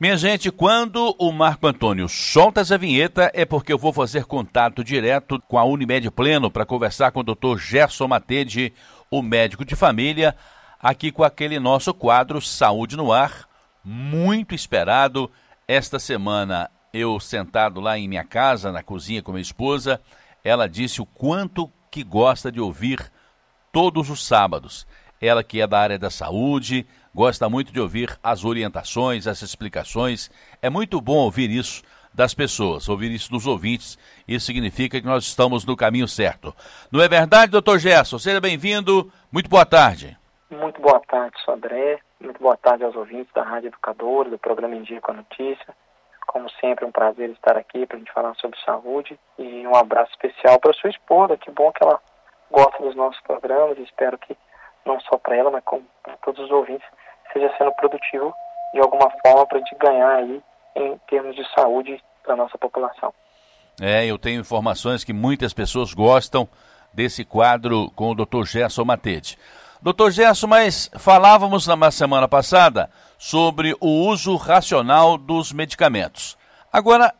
Minha gente, quando o Marco Antônio solta essa vinheta é porque eu vou fazer contato direto com a Unimed Pleno para conversar com o Dr. Gerson Matede, o médico de família, aqui com aquele nosso quadro Saúde no Ar, muito esperado. Esta semana eu sentado lá em minha casa, na cozinha com minha esposa, ela disse o quanto que gosta de ouvir todos os sábados. Ela que é da área da saúde, gosta muito de ouvir as orientações, as explicações. É muito bom ouvir isso das pessoas, ouvir isso dos ouvintes. Isso significa que nós estamos no caminho certo. Não é verdade, doutor Gerson? Seja bem-vindo. Muito boa tarde. Muito boa tarde, Sodré. Muito boa tarde aos ouvintes da Rádio Educadora, do programa Em com a Notícia. Como sempre, um prazer estar aqui para a gente falar sobre saúde. E um abraço especial para sua esposa. Que bom que ela gosta dos nossos programas. Espero que não só para ela, mas para todos os ouvintes, esteja sendo produtivo de alguma forma para a gente ganhar aí em termos de saúde para a nossa população. É, eu tenho informações que muitas pessoas gostam desse quadro com o Dr. Gerson Matete. Doutor Gerson, mas falávamos na semana passada sobre o uso racional dos medicamentos. Agora,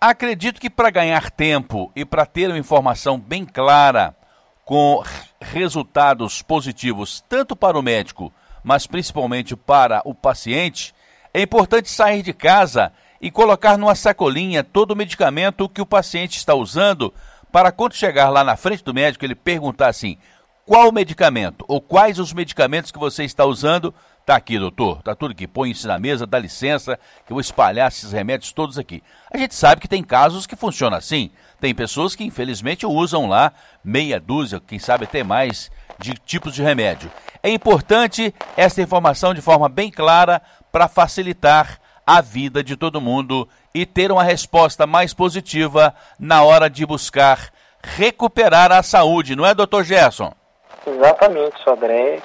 acredito que para ganhar tempo e para ter uma informação bem clara, com resultados positivos tanto para o médico mas principalmente para o paciente, é importante sair de casa e colocar numa sacolinha todo o medicamento que o paciente está usando, para quando chegar lá na frente do médico ele perguntar assim: qual medicamento ou quais os medicamentos que você está usando? Tá aqui, doutor, tá tudo aqui. Põe isso na mesa, dá licença, que eu vou espalhar esses remédios todos aqui. A gente sabe que tem casos que funciona assim. Tem pessoas que infelizmente usam lá meia dúzia, quem sabe até mais, de tipos de remédio. É importante essa informação de forma bem clara para facilitar a vida de todo mundo e ter uma resposta mais positiva na hora de buscar recuperar a saúde, não é, doutor Gerson? Exatamente, Sodré.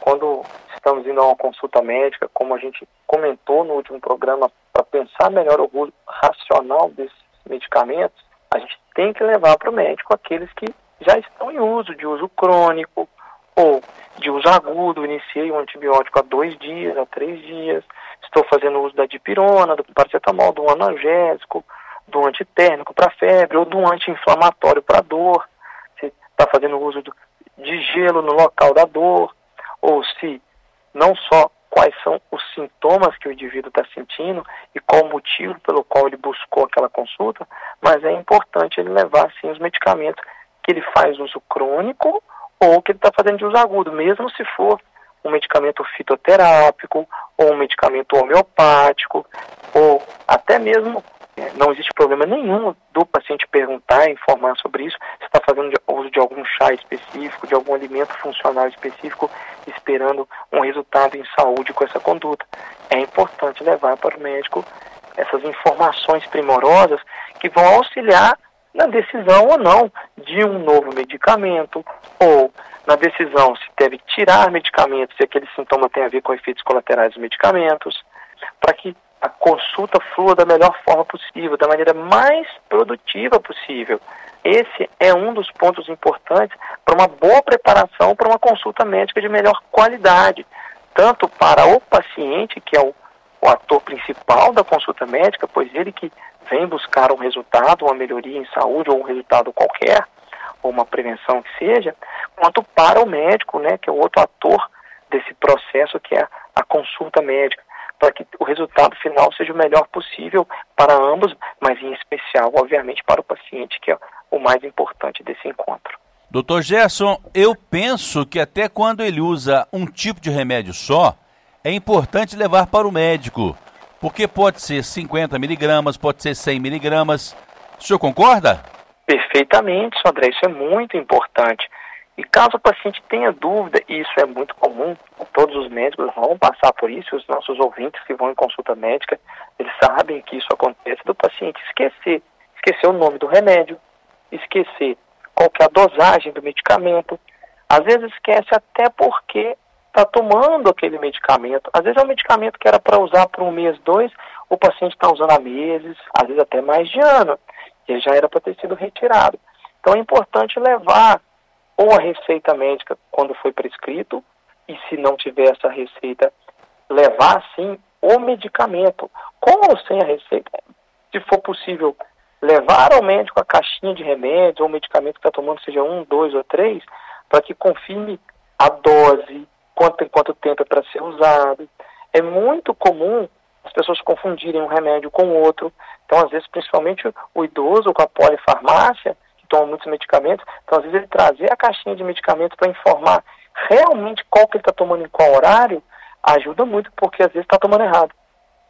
Quando estamos indo a uma consulta médica, como a gente comentou no último programa, para pensar melhor o uso racional desses medicamentos, a gente tem que levar para o médico aqueles que já estão em uso, de uso crônico, ou de uso agudo, iniciei um antibiótico há dois dias, há três dias, estou fazendo uso da dipirona, do paracetamol, do analgésico, do antitérmico para febre, ou do anti-inflamatório para dor, se está fazendo uso do, de gelo no local da dor, ou se não só quais são os sintomas que o indivíduo está sentindo e qual o motivo pelo qual ele buscou aquela consulta, mas é importante ele levar sim os medicamentos que ele faz uso crônico ou que ele está fazendo de uso agudo, mesmo se for um medicamento fitoterápico, ou um medicamento homeopático, ou até mesmo não existe problema nenhum do paciente perguntar informar sobre isso, se está fazendo uso de algum chá específico, de algum alimento funcional específico, esperando um resultado em saúde com essa conduta. É importante levar para o médico essas informações primorosas que vão auxiliar na decisão ou não de um novo medicamento, ou na decisão se deve tirar medicamentos, se aquele sintoma tem a ver com efeitos colaterais dos medicamentos, para que a consulta flua da melhor forma possível, da maneira mais produtiva possível. Esse é um dos pontos importantes para uma boa preparação para uma consulta médica de melhor qualidade, tanto para o paciente, que é o, o ator principal da consulta médica, pois ele que vem buscar um resultado, uma melhoria em saúde ou um resultado qualquer, ou uma prevenção que seja, quanto para o médico, né, que é o outro ator desse processo que é a consulta médica, para que o resultado final seja o melhor possível para ambos, mas em especial, obviamente, para o paciente, que é o mais importante desse encontro. Doutor Gerson, eu penso que até quando ele usa um tipo de remédio só, é importante levar para o médico porque pode ser 50 miligramas, pode ser 100 miligramas. O senhor concorda? Perfeitamente, Sandré, isso é muito importante. E caso o paciente tenha dúvida, e isso é muito comum, todos os médicos vão passar por isso, os nossos ouvintes que vão em consulta médica, eles sabem que isso acontece, do paciente esquecer, esquecer o nome do remédio, esquecer qual é a dosagem do medicamento, às vezes esquece até porque está tomando aquele medicamento. Às vezes é um medicamento que era para usar por um mês, dois, o paciente está usando há meses, às vezes até mais de ano, e já era para ter sido retirado. Então é importante levar ou a receita médica quando foi prescrito, e se não tiver essa receita, levar sim o medicamento. Com ou sem a receita, se for possível, levar ao médico a caixinha de remédios ou medicamento que está tomando, seja um, dois ou três, para que confirme a dose, quanto em quanto tempo é para ser usado. É muito comum as pessoas confundirem um remédio com outro. Então, às vezes, principalmente o idoso com a polifarmácia, toma muitos medicamentos, então, às vezes, ele trazer a caixinha de medicamentos para informar realmente qual que ele está tomando em qual horário, ajuda muito, porque às vezes está tomando errado.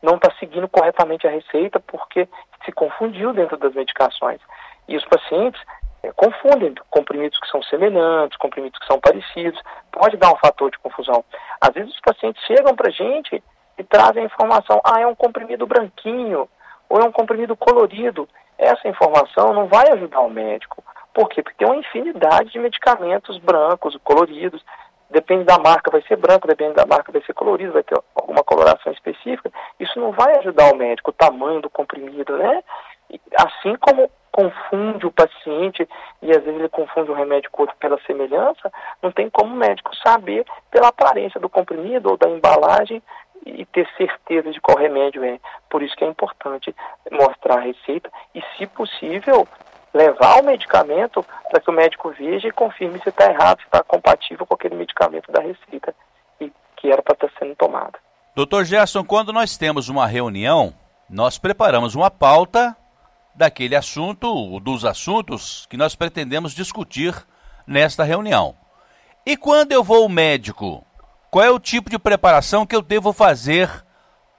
Não está seguindo corretamente a receita porque se confundiu dentro das medicações. E os pacientes é, confundem comprimidos que são semelhantes, comprimidos que são parecidos. Pode dar um fator de confusão. Às vezes os pacientes chegam para a gente e trazem a informação, ah, é um comprimido branquinho, ou é um comprimido colorido. Essa informação não vai ajudar o médico. Por quê? Porque tem uma infinidade de medicamentos brancos, coloridos. Depende da marca, vai ser branco, depende da marca, vai ser colorido, vai ter alguma coloração específica. Isso não vai ajudar o médico, o tamanho do comprimido, né? Assim como confunde o paciente e às vezes ele confunde um remédio com outro pela semelhança, não tem como o médico saber pela aparência do comprimido ou da embalagem e ter certeza de qual remédio é. Por isso que é importante mostrar a receita e, se possível, levar o medicamento para que o médico veja e confirme se está errado, se está compatível com aquele medicamento da receita e que era para estar tá sendo tomado. Doutor Gerson, quando nós temos uma reunião, nós preparamos uma pauta daquele assunto, dos assuntos que nós pretendemos discutir nesta reunião. E quando eu vou ao médico, qual é o tipo de preparação que eu devo fazer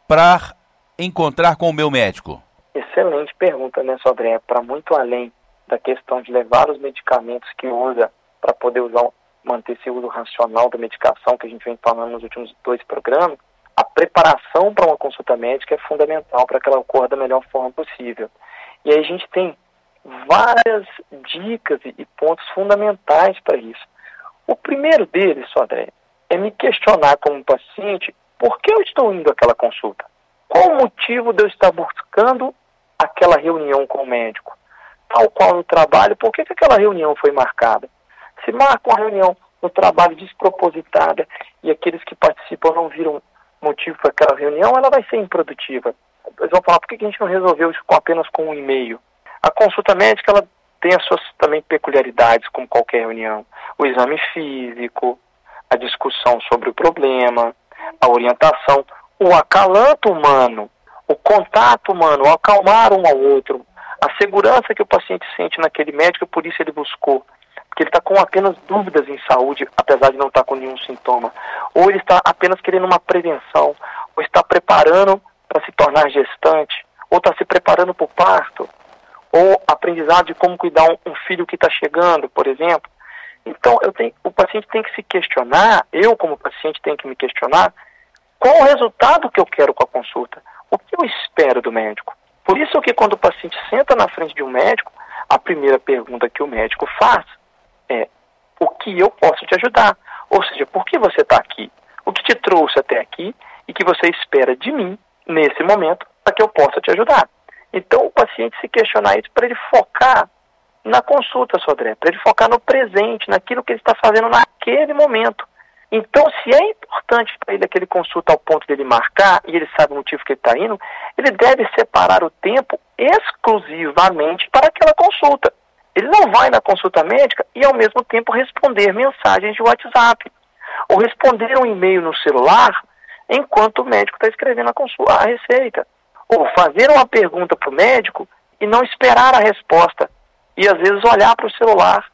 para encontrar com o meu médico? Excelente pergunta, né, Sodré? Para muito além da questão de levar os medicamentos que usa para poder usar, manter esse uso racional da medicação que a gente vem falando nos últimos dois programas, a preparação para uma consulta médica é fundamental para que ela ocorra da melhor forma possível. E aí a gente tem várias dicas e pontos fundamentais para isso. O primeiro deles, Sodré, é me questionar como paciente por que eu estou indo àquela consulta. Qual o motivo de eu estar buscando aquela reunião com o médico? tal qual no trabalho, por que, que aquela reunião foi marcada? Se marca uma reunião no trabalho despropositada e aqueles que participam não viram motivo para aquela reunião, ela vai ser improdutiva. Eles vão falar, por que, que a gente não resolveu isso apenas com um e-mail? A consulta médica, ela tem as suas também peculiaridades, como qualquer reunião. O exame físico, a discussão sobre o problema, a orientação, o acalanto humano, o contato humano, o acalmar um ao outro, a segurança que o paciente sente naquele médico, por isso ele buscou. Porque ele está com apenas dúvidas em saúde, apesar de não estar tá com nenhum sintoma. Ou ele está apenas querendo uma prevenção, ou está preparando para se tornar gestante, ou está se preparando para o parto, ou aprendizado de como cuidar um, um filho que está chegando, por exemplo. Então, tenho, o paciente tem que se questionar, eu como paciente tenho que me questionar, qual o resultado que eu quero com a consulta? O que eu espero do médico? Por isso que quando o paciente senta na frente de um médico, a primeira pergunta que o médico faz é o que eu posso te ajudar? Ou seja, por que você está aqui? O que te trouxe até aqui e que você espera de mim, nesse momento, para que eu possa te ajudar? Então, o paciente se questionar isso para ele focar na consulta, Sodré, para ele focar no presente, naquilo que ele está fazendo naquele momento. Então, se é importante para ele aquele consulta ao ponto dele marcar e ele sabe o motivo que ele está indo, ele deve separar o tempo exclusivamente para aquela consulta. Ele não vai na consulta médica e ao mesmo tempo responder mensagens de WhatsApp ou responder um e-mail no celular enquanto o médico está escrevendo a, consulta, a receita. Ou fazer uma pergunta para o médico e não esperar a resposta. E às vezes olhar para o celular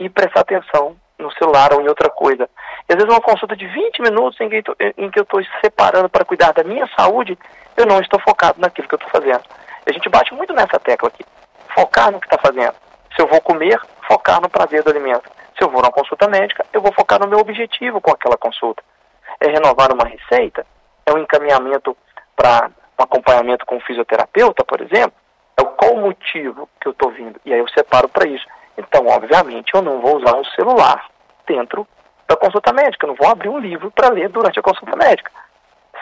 e prestar atenção no celular ou em outra coisa. E às vezes uma consulta de 20 minutos em que, em que eu estou separando para cuidar da minha saúde, eu não estou focado naquilo que eu estou fazendo. A gente bate muito nessa tecla aqui. Focar no que está fazendo. Se eu vou comer, focar no prazer do alimento. Se eu vou numa consulta médica, eu vou focar no meu objetivo com aquela consulta. É renovar uma receita? É um encaminhamento para um acompanhamento com um fisioterapeuta, por exemplo? É qual o motivo que eu estou vindo? E aí eu separo para isso. Então, obviamente, eu não vou usar um celular dentro da consulta médica, eu não vou abrir um livro para ler durante a consulta médica,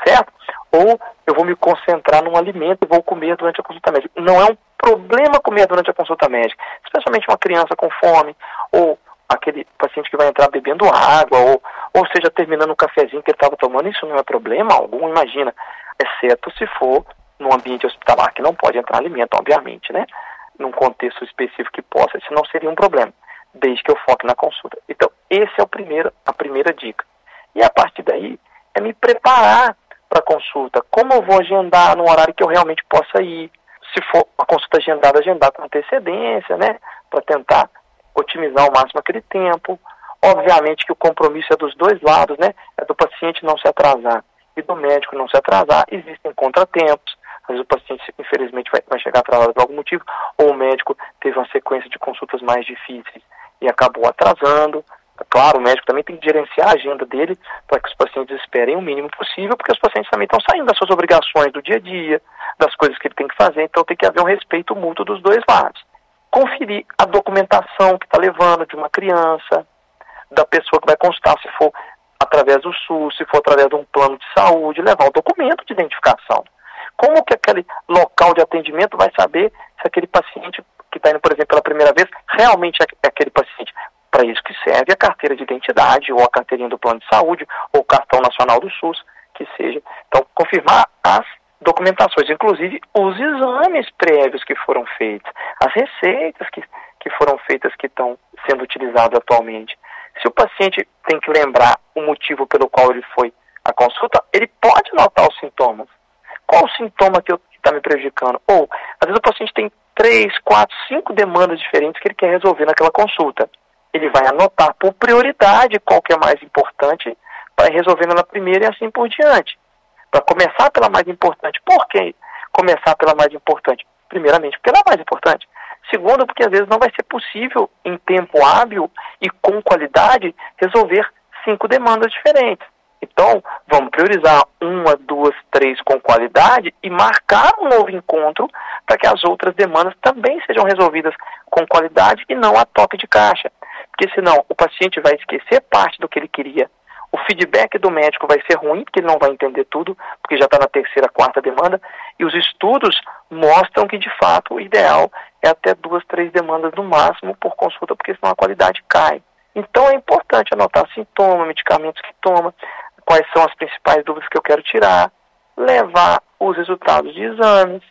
certo? Ou eu vou me concentrar num alimento e vou comer durante a consulta médica. Não é um problema comer durante a consulta médica, especialmente uma criança com fome, ou aquele paciente que vai entrar bebendo água, ou, ou seja, terminando um cafezinho que ele estava tomando, isso não é problema algum, imagina. exceto se for num ambiente hospitalar que não pode entrar alimento, obviamente, né? Num contexto específico que possa, isso não seria um problema, desde que eu foque na consulta. Então, esse é o primeiro, a primeira dica. E a partir daí, é me preparar para a consulta. Como eu vou agendar no horário que eu realmente possa ir? Se for a consulta agendada, agendar com antecedência, né? Para tentar otimizar ao máximo aquele tempo. Obviamente que o compromisso é dos dois lados, né? É do paciente não se atrasar e do médico não se atrasar. Existem contratempos. Às vezes o paciente, infelizmente, vai, vai chegar atrasado por algum motivo, ou o médico teve uma sequência de consultas mais difíceis e acabou atrasando. Claro, o médico também tem que gerenciar a agenda dele para que os pacientes esperem o mínimo possível, porque os pacientes também estão saindo das suas obrigações do dia a dia, das coisas que ele tem que fazer, então tem que haver um respeito mútuo dos dois lados. Conferir a documentação que está levando de uma criança, da pessoa que vai consultar, se for através do SUS, se for através de um plano de saúde, levar o documento de identificação. Como que aquele local de atendimento vai saber se aquele paciente que está indo, por exemplo, pela primeira vez, realmente é aquele paciente? Para isso que serve a carteira de identidade, ou a carteirinha do plano de saúde, ou o cartão nacional do SUS, que seja. Então, confirmar as documentações, inclusive os exames prévios que foram feitos, as receitas que, que foram feitas que estão sendo utilizadas atualmente. Se o paciente tem que lembrar o motivo pelo qual ele foi à consulta, ele pode notar os sintomas. Qual o sintoma que está me prejudicando? Ou, às vezes o paciente tem três, quatro, cinco demandas diferentes que ele quer resolver naquela consulta ele vai anotar por prioridade qual que é mais importante ir resolvendo na primeira e assim por diante. Para começar pela mais importante. Por que começar pela mais importante? Primeiramente, porque ela é mais importante. Segundo, porque às vezes não vai ser possível, em tempo hábil e com qualidade, resolver cinco demandas diferentes. Então, vamos priorizar uma, duas, três com qualidade e marcar um novo encontro para que as outras demandas também sejam resolvidas com qualidade e não a toque de caixa porque senão o paciente vai esquecer parte do que ele queria. O feedback do médico vai ser ruim, porque ele não vai entender tudo, porque já está na terceira, quarta demanda, e os estudos mostram que, de fato, o ideal é até duas, três demandas no máximo por consulta, porque senão a qualidade cai. Então é importante anotar sintomas, medicamentos que toma, quais são as principais dúvidas que eu quero tirar, levar os resultados de exames,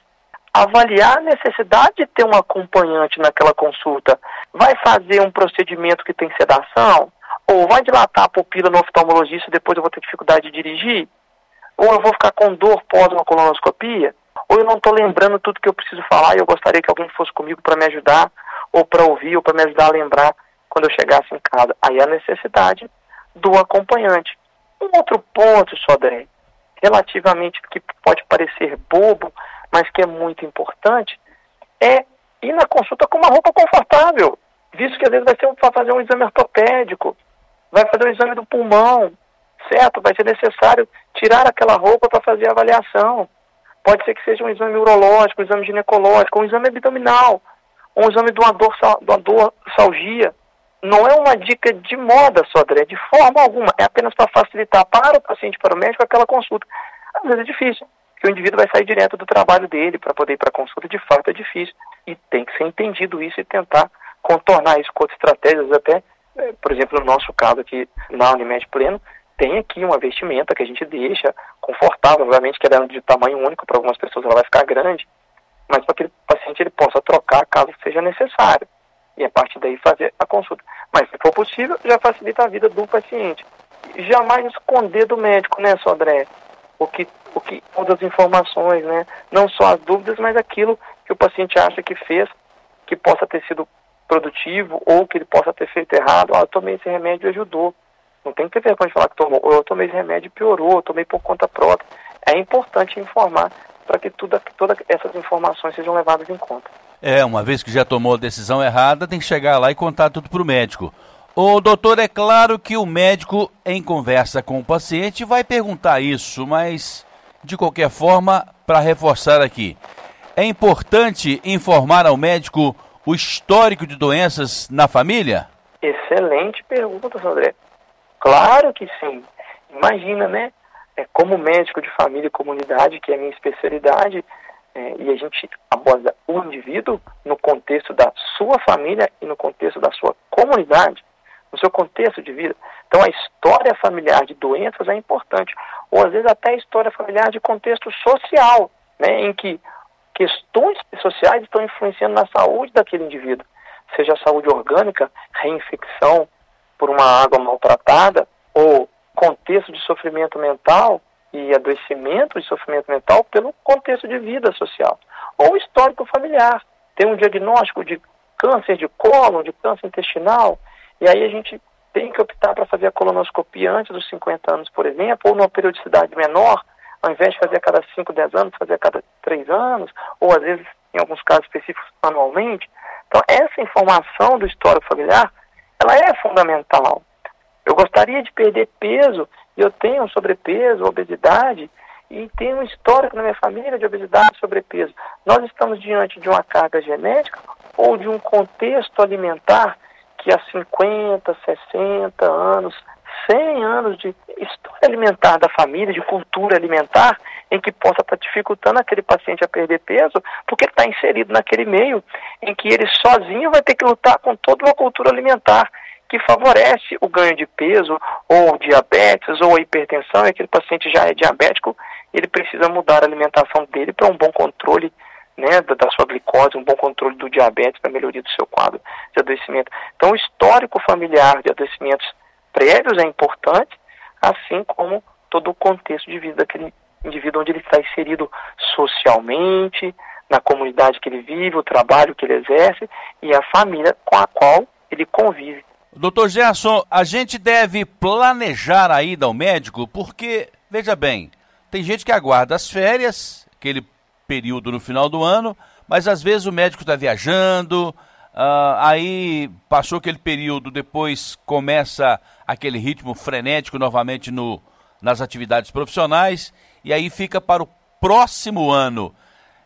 avaliar a necessidade de ter um acompanhante naquela consulta. Vai fazer um procedimento que tem sedação? Ou vai dilatar a pupila no oftalmologista e depois eu vou ter dificuldade de dirigir? Ou eu vou ficar com dor pós uma colonoscopia? Ou eu não estou lembrando tudo que eu preciso falar e eu gostaria que alguém fosse comigo para me ajudar, ou para ouvir, ou para me ajudar a lembrar quando eu chegasse em casa. Aí a necessidade do acompanhante. Um outro ponto, Sodré, relativamente que pode parecer bobo, mas que é muito importante, é ir na consulta com uma roupa confortável, visto que às vezes vai ser para fazer um exame ortopédico, vai fazer um exame do pulmão, certo? Vai ser necessário tirar aquela roupa para fazer a avaliação. Pode ser que seja um exame urológico, um exame ginecológico, um exame abdominal, um exame de uma dor, de uma dor salgia. Não é uma dica de moda, Sodré, de forma alguma. É apenas para facilitar para o paciente, para o médico, aquela consulta. Às vezes é difícil que o indivíduo vai sair direto do trabalho dele para poder ir para a consulta, de fato é difícil. E tem que ser entendido isso e tentar contornar isso com outras estratégias, até, eh, por exemplo, no nosso caso aqui na Unimed Pleno, tem aqui uma vestimenta que a gente deixa confortável, obviamente que ela é de tamanho único, para algumas pessoas ela vai ficar grande, mas para que o paciente ele possa trocar caso seja necessário. E a partir daí fazer a consulta. Mas se for possível, já facilita a vida do paciente. Jamais esconder do médico, né, Sodré? o que, o que, todas as informações, né? Não só as dúvidas, mas aquilo que o paciente acha que fez, que possa ter sido produtivo ou que ele possa ter feito errado. Ah, eu tomei esse remédio e ajudou. Não tem que ter vergonha de falar que tomou. Ou eu tomei esse remédio e piorou, eu tomei por conta própria. É importante informar para que tudo, todas essas informações sejam levadas em conta. É, uma vez que já tomou a decisão errada, tem que chegar lá e contar tudo para o médico. O doutor, é claro que o médico, em conversa com o paciente, vai perguntar isso, mas de qualquer forma, para reforçar aqui, é importante informar ao médico o histórico de doenças na família? Excelente pergunta, André. Claro que sim. Imagina, né? É, como médico de família e comunidade, que é a minha especialidade, é, e a gente aborda o indivíduo no contexto da sua família e no contexto da sua comunidade no seu contexto de vida. Então, a história familiar de doenças é importante. ou às vezes até história familiar de contexto social, né, em que questões sociais estão influenciando na saúde daquele indivíduo, seja a saúde orgânica, reinfecção por uma água maltratada, ou contexto de sofrimento mental e adoecimento de sofrimento mental pelo contexto de vida social, ou histórico familiar. Tem um diagnóstico de câncer de cólon, de câncer intestinal, e aí a gente tem que optar para fazer a colonoscopia antes dos 50 anos, por exemplo, ou numa periodicidade menor, ao invés de fazer a cada 5, 10 anos, fazer a cada 3 anos, ou às vezes, em alguns casos específicos, anualmente. Então, essa informação do histórico familiar, ela é fundamental. Eu gostaria de perder peso, e eu tenho sobrepeso, obesidade, e tenho um histórico na minha família de obesidade e sobrepeso. Nós estamos diante de uma carga genética ou de um contexto alimentar que há 50, 60 anos, 100 anos de história alimentar da família, de cultura alimentar, em que possa estar dificultando aquele paciente a perder peso, porque ele está inserido naquele meio em que ele sozinho vai ter que lutar com toda uma cultura alimentar que favorece o ganho de peso, ou diabetes, ou hipertensão, e aquele paciente já é diabético, ele precisa mudar a alimentação dele para um bom controle né, da, da, sua glicose, um bom controle do diabetes para melhoria do seu quadro de adoecimento. Então, o histórico familiar de adoecimentos prévios é importante, assim como todo o contexto de vida daquele indivíduo onde ele está inserido socialmente, na comunidade que ele vive, o trabalho que ele exerce e a família com a qual ele convive. Doutor Gerson, a gente deve planejar a ida ao médico porque, veja bem, tem gente que aguarda as férias, aquele período no final do ano, mas às vezes o médico está viajando, uh, aí passou aquele período, depois começa aquele ritmo frenético novamente no, nas atividades profissionais, e aí fica para o próximo ano.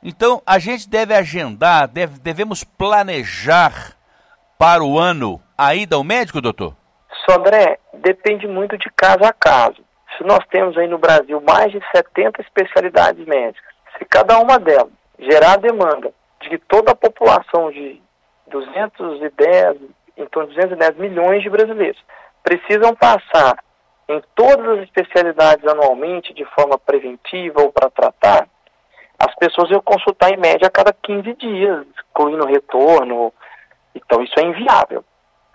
Então a gente deve agendar, deve, devemos planejar para o ano a ida ao médico, doutor? Sodré, depende muito de caso a caso. Se nós temos aí no Brasil mais de 70 especialidades médicas, se cada uma delas gerar demanda de toda a população de 210, então 210 milhões de brasileiros precisam passar em todas as especialidades anualmente de forma preventiva ou para tratar, as pessoas iam consultar em média a cada 15 dias, incluindo retorno. Então isso é inviável.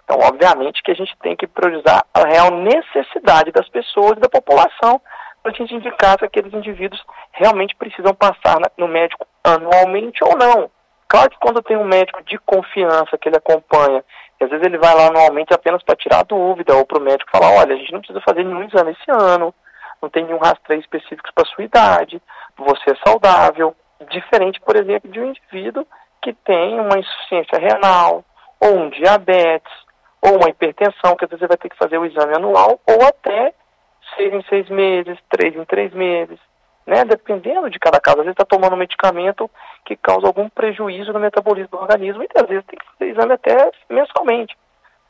Então, obviamente que a gente tem que priorizar a real necessidade das pessoas e da população para a gente indicar se aqueles indivíduos realmente precisam passar no médico anualmente ou não. Claro que quando tem um médico de confiança que ele acompanha, às vezes ele vai lá anualmente apenas para tirar dúvida, ou para o médico falar, olha, a gente não precisa fazer nenhum exame esse ano, não tem nenhum rastreio específico para sua idade, você é saudável, diferente, por exemplo, de um indivíduo que tem uma insuficiência renal, ou um diabetes, ou uma hipertensão, que às vezes você vai ter que fazer o exame anual, ou até seis em seis meses, três em três meses, né? Dependendo de cada caso. Às vezes está tomando um medicamento que causa algum prejuízo no metabolismo do organismo e às vezes tem que fazer exame até mensalmente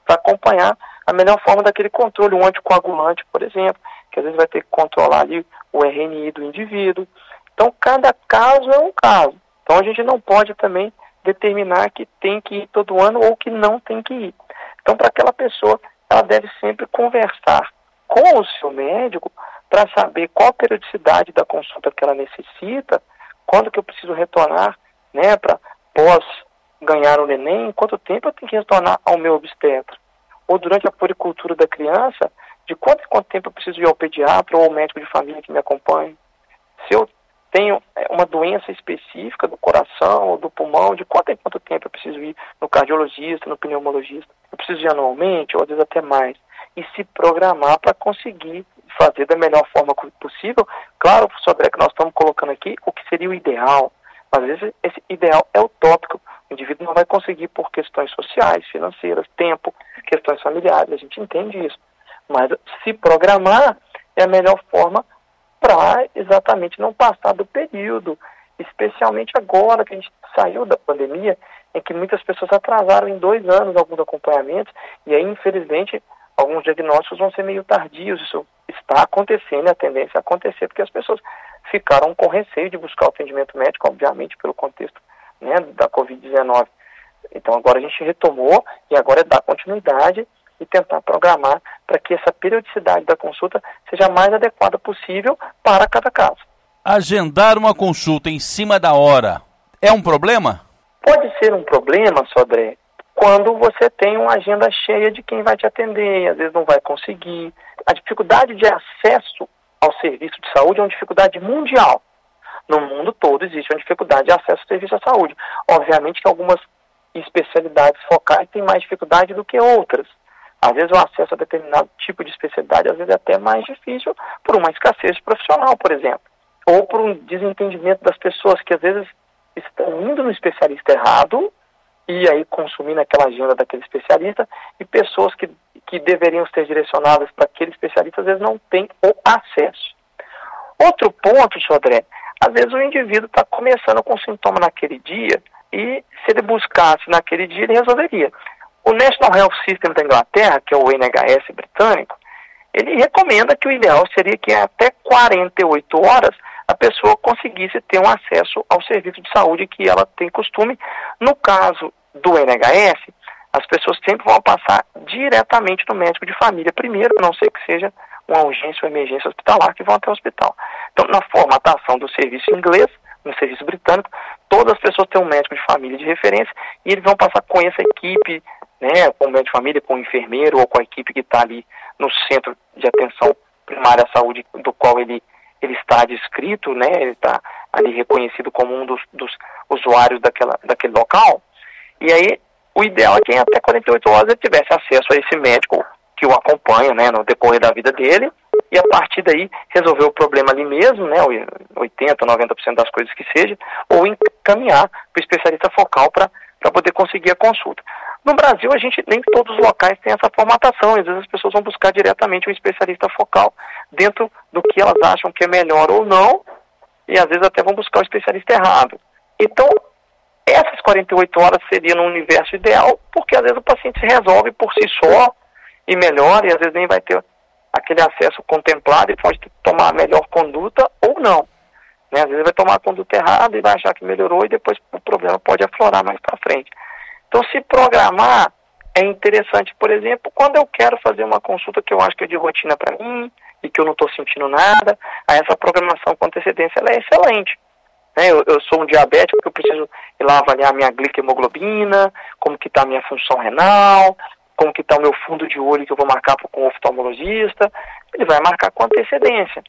para acompanhar a melhor forma daquele controle, um anticoagulante, por exemplo, que às vezes vai ter que controlar ali o RNI do indivíduo. Então, cada caso é um caso. Então, a gente não pode também determinar que tem que ir todo ano ou que não tem que ir. Então, para aquela pessoa, ela deve sempre conversar com o seu médico para saber qual a periodicidade da consulta que ela necessita, quando que eu preciso retornar, né, para pós ganhar o neném, quanto tempo eu tenho que retornar ao meu obstetra. Ou durante a puricultura da criança, de quanto em quanto tempo eu preciso ir ao pediatra ou ao médico de família que me acompanhe. Se eu tenho é, uma doença específica do coração ou do pulmão, de quanto em quanto tempo eu preciso ir no cardiologista, no pneumologista. Eu preciso ir anualmente, ou às vezes até mais. E se programar para conseguir fazer da melhor forma possível. Claro, professor André, que nós estamos colocando aqui o que seria o ideal, mas às vezes esse ideal é utópico. O indivíduo não vai conseguir por questões sociais, financeiras, tempo, questões familiares, a gente entende isso. Mas se programar é a melhor forma para exatamente não passar do período, especialmente agora que a gente saiu da pandemia, em que muitas pessoas atrasaram em dois anos alguns acompanhamentos, e aí, infelizmente, alguns diagnósticos vão ser meio tardios. Isso está acontecendo, a tendência a acontecer, porque as pessoas ficaram com receio de buscar o atendimento médico, obviamente, pelo contexto né, da Covid-19. Então, agora a gente retomou e agora é dar continuidade e tentar programar para que essa periodicidade da consulta seja a mais adequada possível para cada caso. Agendar uma consulta em cima da hora é um problema? Pode ser um problema, Sodré, quando você tem uma agenda cheia de quem vai te atender, às vezes não vai conseguir. A dificuldade de acesso ao serviço de saúde é uma dificuldade mundial. No mundo todo existe uma dificuldade de acesso ao serviço à saúde. Obviamente que algumas especialidades focais têm mais dificuldade do que outras. Às vezes o acesso a determinado tipo de especialidade às vezes é até mais difícil por uma escassez profissional, por exemplo. Ou por um desentendimento das pessoas que às vezes estão indo no especialista errado e aí consumindo aquela agenda daquele especialista e pessoas que, que deveriam ser direcionadas para aquele especialista às vezes não têm o acesso. Outro ponto, Sodré, às vezes o indivíduo está começando com sintoma naquele dia e se ele buscasse naquele dia ele resolveria. O National Health System da Inglaterra, que é o NHS britânico, ele recomenda que o ideal seria que até 48 horas a pessoa conseguisse ter um acesso ao serviço de saúde que ela tem costume. No caso do NHS, as pessoas sempre vão passar diretamente no médico de família primeiro, a não ser que seja uma urgência ou emergência hospitalar, que vão até o hospital. Então, na formatação do serviço inglês, no serviço britânico, todas as pessoas têm um médico de família de referência e eles vão passar com essa equipe, né, com o médico de família, com o enfermeiro ou com a equipe que está ali no centro de atenção primária à saúde, do qual ele ele está descrito, né, ele está ali reconhecido como um dos, dos usuários daquela, daquele local, e aí o ideal é que em até 48 horas ele tivesse acesso a esse médico que o acompanha, né, no decorrer da vida dele, e a partir daí resolver o problema ali mesmo, né, 80, 90% das coisas que seja, ou encaminhar para o especialista focal para poder conseguir a consulta. No Brasil, a gente nem todos os locais têm essa formatação, às vezes as pessoas vão buscar diretamente um especialista focal dentro do que elas acham que é melhor ou não, e às vezes até vão buscar o especialista errado. Então, essas 48 horas seria no universo ideal, porque às vezes o paciente se resolve por si só e melhora, e às vezes nem vai ter aquele acesso contemplado e pode tomar a melhor conduta ou não. Né? Às vezes vai tomar a conduta errada e vai achar que melhorou e depois o problema pode aflorar mais para frente. Então, se programar é interessante, por exemplo, quando eu quero fazer uma consulta que eu acho que é de rotina para mim e que eu não estou sentindo nada, essa programação com antecedência é excelente. Né? Eu, eu, sou um diabético, eu preciso ir lá avaliar minha glicemoglobina, como que está a minha função renal, como que está o meu fundo de olho que eu vou marcar com o oftalmologista. Ele vai marcar com antecedência.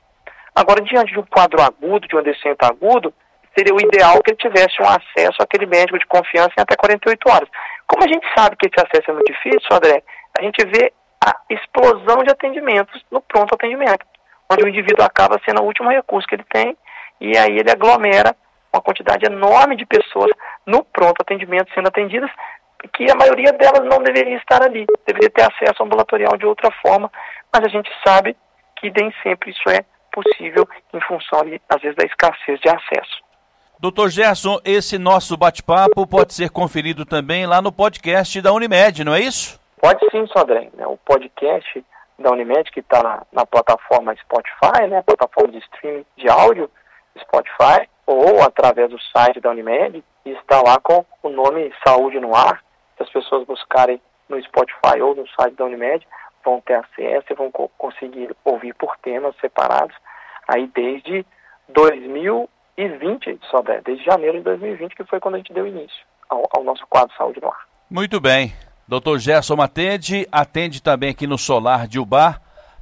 Agora, diante de um quadro agudo, de um descento agudo, seria o ideal que ele tivesse um acesso àquele médico de confiança em até 48 horas. Como a gente sabe que esse acesso é muito difícil, André, a gente vê a explosão de atendimentos no pronto atendimento, onde o indivíduo acaba sendo o último recurso que ele tem e aí ele aglomera uma quantidade enorme de pessoas no pronto atendimento sendo atendidas, que a maioria delas não deveria estar ali, deveria ter acesso ambulatorial de outra forma, mas a gente sabe que nem sempre isso é possível em função, às vezes, da escassez de acesso. Doutor Gerson, esse nosso bate-papo pode ser conferido também lá no podcast da Unimed, não é isso? Pode sim, Sodré. Né? O podcast da Unimed, que está na, na, plataforma Spotify, né? plataforma de streaming de áudio Spotify, ou através do site da Unimed, está lá com o nome Saúde no Ar. Se as pessoas buscarem no Spotify ou no site da Unimed, vão ter acesso e vão conseguir ouvir por temas separados, aí desde 2000 2020, só desde janeiro de 2020, que foi quando a gente deu início ao, ao nosso quadro Saúde no Ar. Muito bem. Doutor Gerson Matende atende também aqui no Solar de Ubar,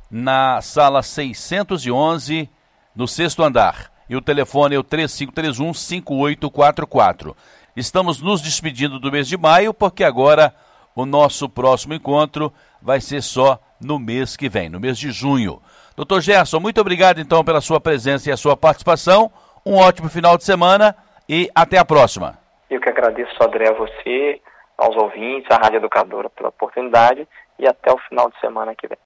na sala 611, no sexto andar. E o telefone é o 3531-5844. Estamos nos despedindo do mês de maio, porque agora o nosso próximo encontro vai ser só no mês que vem, no mês de junho. Doutor Gerson, muito obrigado então pela sua presença e a sua participação. Um ótimo final de semana e até a próxima. Eu que agradeço, André, a você, aos ouvintes, à Rádio Educadora pela oportunidade e até o final de semana que vem.